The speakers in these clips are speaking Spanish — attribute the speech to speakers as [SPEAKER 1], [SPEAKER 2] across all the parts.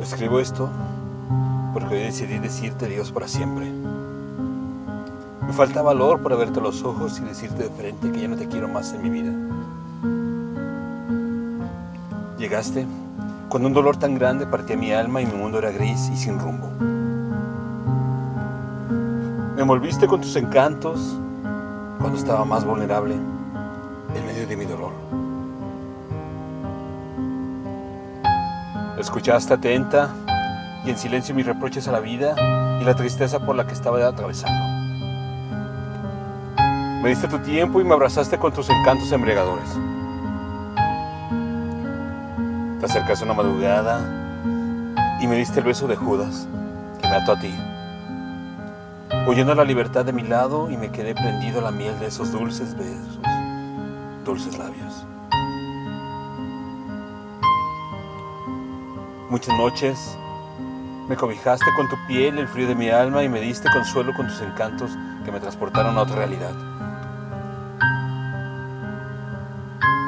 [SPEAKER 1] Escribo esto porque hoy decidí decirte adiós para siempre. Me falta valor para verte a los ojos y decirte de frente que ya no te quiero más en mi vida. Llegaste cuando un dolor tan grande partía mi alma y mi mundo era gris y sin rumbo. Me envolviste con tus encantos cuando estaba más vulnerable en medio de mi dolor. Escuchaste atenta y en silencio mis reproches a la vida y la tristeza por la que estaba atravesando. Me diste tu tiempo y me abrazaste con tus encantos embriagadores. Te acercaste una madrugada y me diste el beso de Judas que me ató a ti. Huyendo a la libertad de mi lado y me quedé prendido a la miel de esos dulces besos, dulces labios. Muchas noches me cobijaste con tu piel el frío de mi alma y me diste consuelo con tus encantos que me transportaron a otra realidad.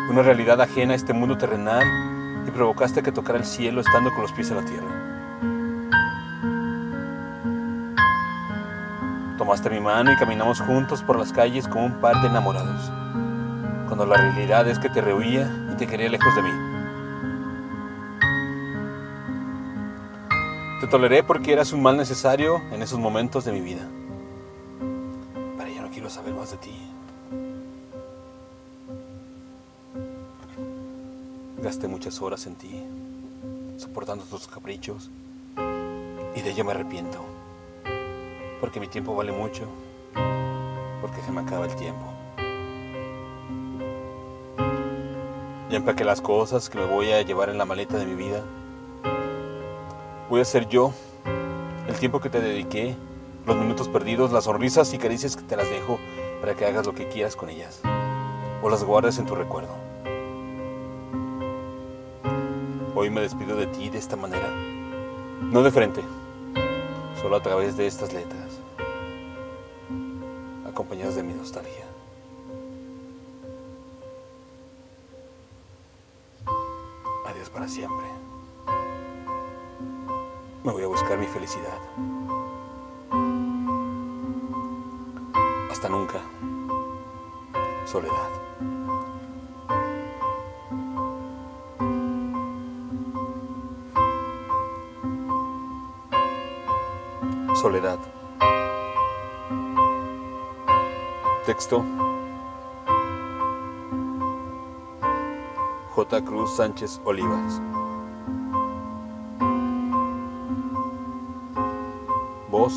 [SPEAKER 1] Una realidad ajena a este mundo terrenal y provocaste que tocara el cielo estando con los pies en la tierra. Tomaste mi mano y caminamos juntos por las calles como un par de enamorados, cuando la realidad es que te rehuía y te quería lejos de mí. Te toleré porque eras un mal necesario en esos momentos de mi vida. Pero ya no quiero saber más de ti. Gasté muchas horas en ti, soportando tus caprichos, y de ello me arrepiento. Porque mi tiempo vale mucho, porque se me acaba el tiempo. Ya empaqué las cosas que me voy a llevar en la maleta de mi vida Voy a ser yo, el tiempo que te dediqué, los minutos perdidos, las sonrisas y caricias que te las dejo para que hagas lo que quieras con ellas o las guardes en tu recuerdo. Hoy me despido de ti de esta manera, no de frente, solo a través de estas letras, acompañadas de mi nostalgia. Adiós para siempre me voy a buscar mi felicidad. Hasta nunca. Soledad. Soledad. Texto. J. Cruz Sánchez Olivas. Voz.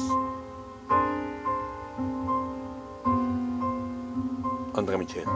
[SPEAKER 1] André Michel.